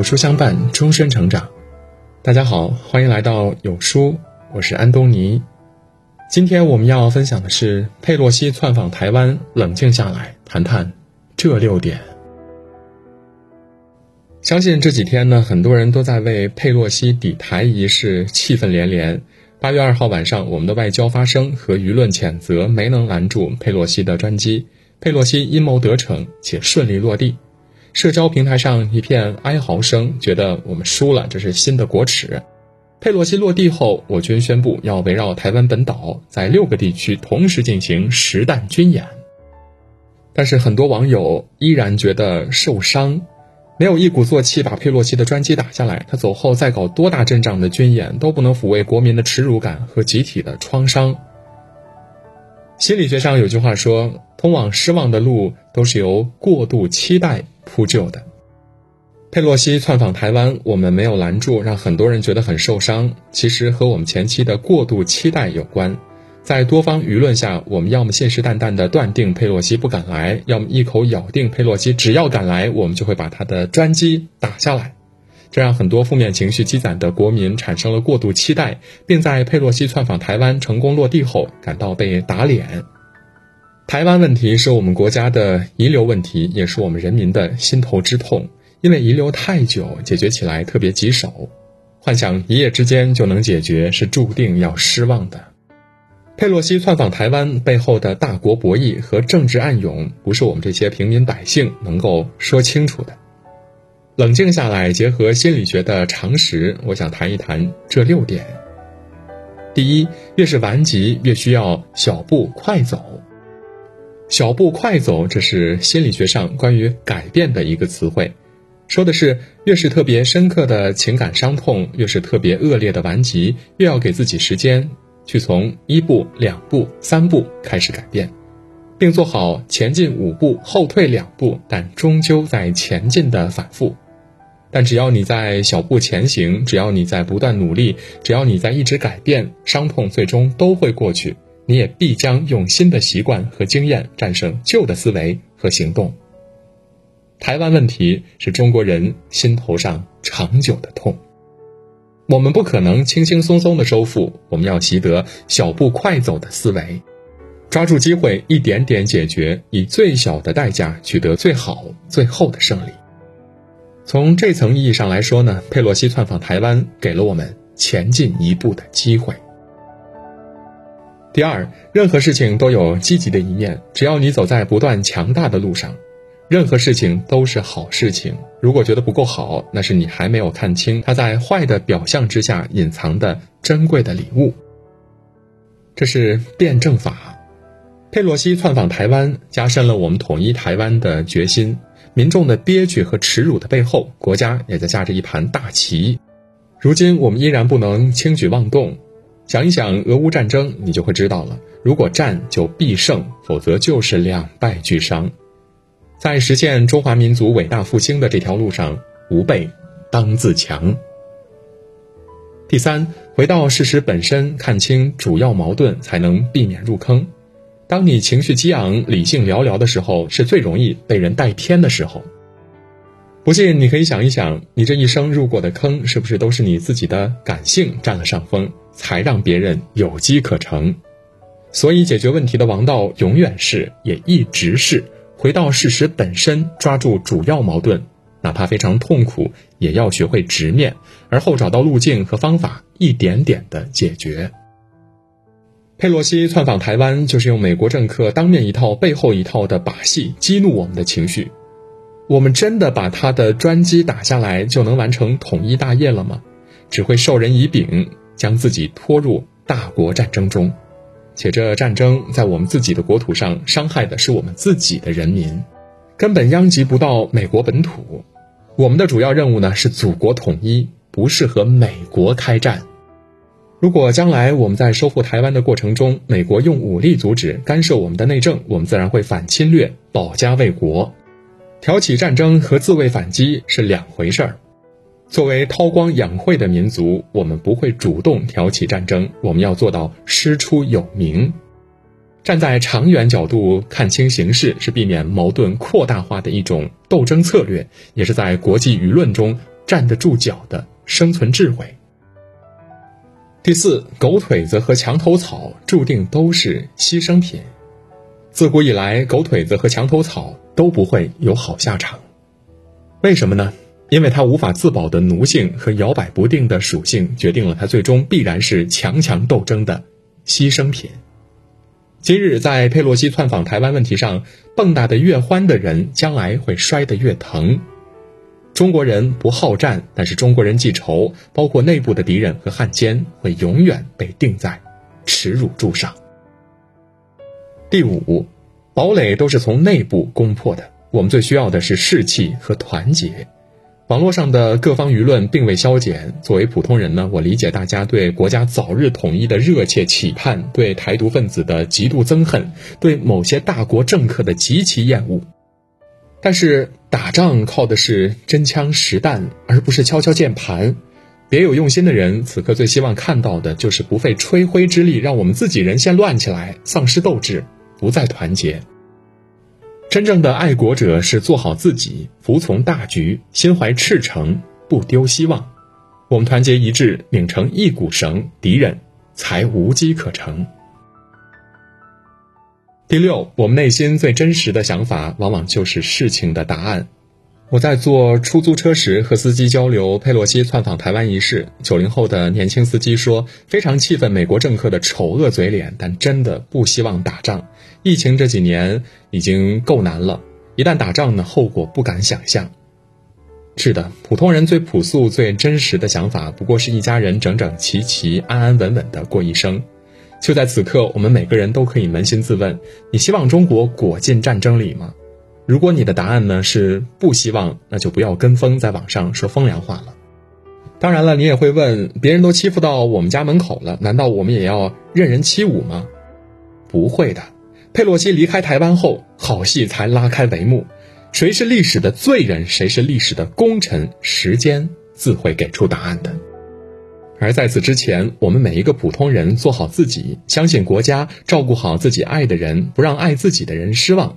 有书相伴，终身成长。大家好，欢迎来到有书，我是安东尼。今天我们要分享的是佩洛西窜访台湾，冷静下来谈谈这六点。相信这几天呢，很多人都在为佩洛西抵台一事气愤连连。八月二号晚上，我们的外交发声和舆论谴责没能拦住佩洛西的专机，佩洛西阴谋得逞且顺利落地。社交平台上一片哀嚎声，觉得我们输了，这是新的国耻。佩洛西落地后，我军宣布要围绕台湾本岛，在六个地区同时进行实弹军演。但是很多网友依然觉得受伤。没有一鼓作气把佩洛西的专机打下来，他走后再搞多大阵仗的军演都不能抚慰国民的耻辱感和集体的创伤。心理学上有句话说：“通往失望的路都是由过度期待铺就的。”佩洛西窜访台湾，我们没有拦住，让很多人觉得很受伤。其实和我们前期的过度期待有关。在多方舆论下，我们要么信誓旦旦地断定佩洛西不敢来，要么一口咬定佩洛西只要敢来，我们就会把他的专机打下来。这让很多负面情绪积攒的国民产生了过度期待，并在佩洛西窜访台湾成功落地后感到被打脸。台湾问题是我们国家的遗留问题，也是我们人民的心头之痛。因为遗留太久，解决起来特别棘手，幻想一夜之间就能解决，是注定要失望的。佩洛西窜访台湾背后的大国博弈和政治暗涌，不是我们这些平民百姓能够说清楚的。冷静下来，结合心理学的常识，我想谈一谈这六点。第一，越是顽疾，越需要小步快走。小步快走，这是心理学上关于改变的一个词汇，说的是越是特别深刻的情感伤痛，越是特别恶劣的顽疾，越要给自己时间。去从一步、两步、三步开始改变，并做好前进五步、后退两步，但终究在前进的反复。但只要你在小步前行，只要你在不断努力，只要你在一直改变，伤痛最终都会过去。你也必将用新的习惯和经验战胜旧的思维和行动。台湾问题是中国人心头上长久的痛。我们不可能轻轻松松的收复，我们要习得小步快走的思维，抓住机会，一点点解决，以最小的代价取得最好、最后的胜利。从这层意义上来说呢，佩洛西窜访台湾，给了我们前进一步的机会。第二，任何事情都有积极的一面，只要你走在不断强大的路上。任何事情都是好事情。如果觉得不够好，那是你还没有看清它在坏的表象之下隐藏的珍贵的礼物。这是辩证法。佩洛西窜访台湾，加深了我们统一台湾的决心。民众的憋屈和耻辱的背后，国家也在下着一盘大棋。如今我们依然不能轻举妄动。想一想俄乌战争，你就会知道了。如果战就必胜，否则就是两败俱伤。在实现中华民族伟大复兴的这条路上，吾辈当自强。第三，回到事实本身，看清主要矛盾，才能避免入坑。当你情绪激昂、理性寥寥的时候，是最容易被人带偏的时候。不信，你可以想一想，你这一生入过的坑，是不是都是你自己的感性占了上风，才让别人有机可乘？所以，解决问题的王道永远是，也一直是。回到事实本身，抓住主要矛盾，哪怕非常痛苦，也要学会直面，而后找到路径和方法，一点点的解决。佩洛西窜访台湾，就是用美国政客当面一套、背后一套的把戏，激怒我们的情绪。我们真的把他的专机打下来，就能完成统一大业了吗？只会授人以柄，将自己拖入大国战争中。且这战争在我们自己的国土上伤害的是我们自己的人民，根本殃及不到美国本土。我们的主要任务呢是祖国统一，不是和美国开战。如果将来我们在收复台湾的过程中，美国用武力阻止、干涉我们的内政，我们自然会反侵略、保家卫国。挑起战争和自卫反击是两回事儿。作为韬光养晦的民族，我们不会主动挑起战争。我们要做到师出有名，站在长远角度看清形势，是避免矛盾扩大化的一种斗争策略，也是在国际舆论中站得住脚的生存智慧。第四，狗腿子和墙头草注定都是牺牲品。自古以来，狗腿子和墙头草都不会有好下场。为什么呢？因为他无法自保的奴性和摇摆不定的属性，决定了他最终必然是强强斗争的牺牲品。今日在佩洛西窜访台湾问题上，蹦跶的越欢的人，将来会摔得越疼。中国人不好战，但是中国人记仇，包括内部的敌人和汉奸，会永远被钉在耻辱柱上。第五，堡垒都是从内部攻破的，我们最需要的是士气和团结。网络上的各方舆论并未消减。作为普通人呢，我理解大家对国家早日统一的热切期盼，对台独分子的极度憎恨，对某些大国政客的极其厌恶。但是打仗靠的是真枪实弹，而不是敲敲键盘。别有用心的人此刻最希望看到的就是不费吹灰之力，让我们自己人先乱起来，丧失斗志，不再团结。真正的爱国者是做好自己，服从大局，心怀赤诚，不丢希望。我们团结一致，拧成一股绳，敌人才无机可乘。第六，我们内心最真实的想法，往往就是事情的答案。我在坐出租车时和司机交流佩洛西窜访台湾一事。九零后的年轻司机说：“非常气愤美国政客的丑恶嘴脸，但真的不希望打仗。疫情这几年已经够难了，一旦打仗呢，后果不敢想象。”是的，普通人最朴素、最真实的想法，不过是一家人整整齐齐、安安稳稳的过一生。就在此刻，我们每个人都可以扪心自问：你希望中国裹进战争里吗？如果你的答案呢是不希望，那就不要跟风在网上说风凉话了。当然了，你也会问，别人都欺负到我们家门口了，难道我们也要任人欺侮吗？不会的。佩洛西离开台湾后，好戏才拉开帷幕。谁是历史的罪人，谁是历史的功臣，时间自会给出答案的。而在此之前，我们每一个普通人做好自己，相信国家，照顾好自己爱的人，不让爱自己的人失望。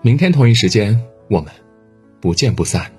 明天同一时间，我们不见不散。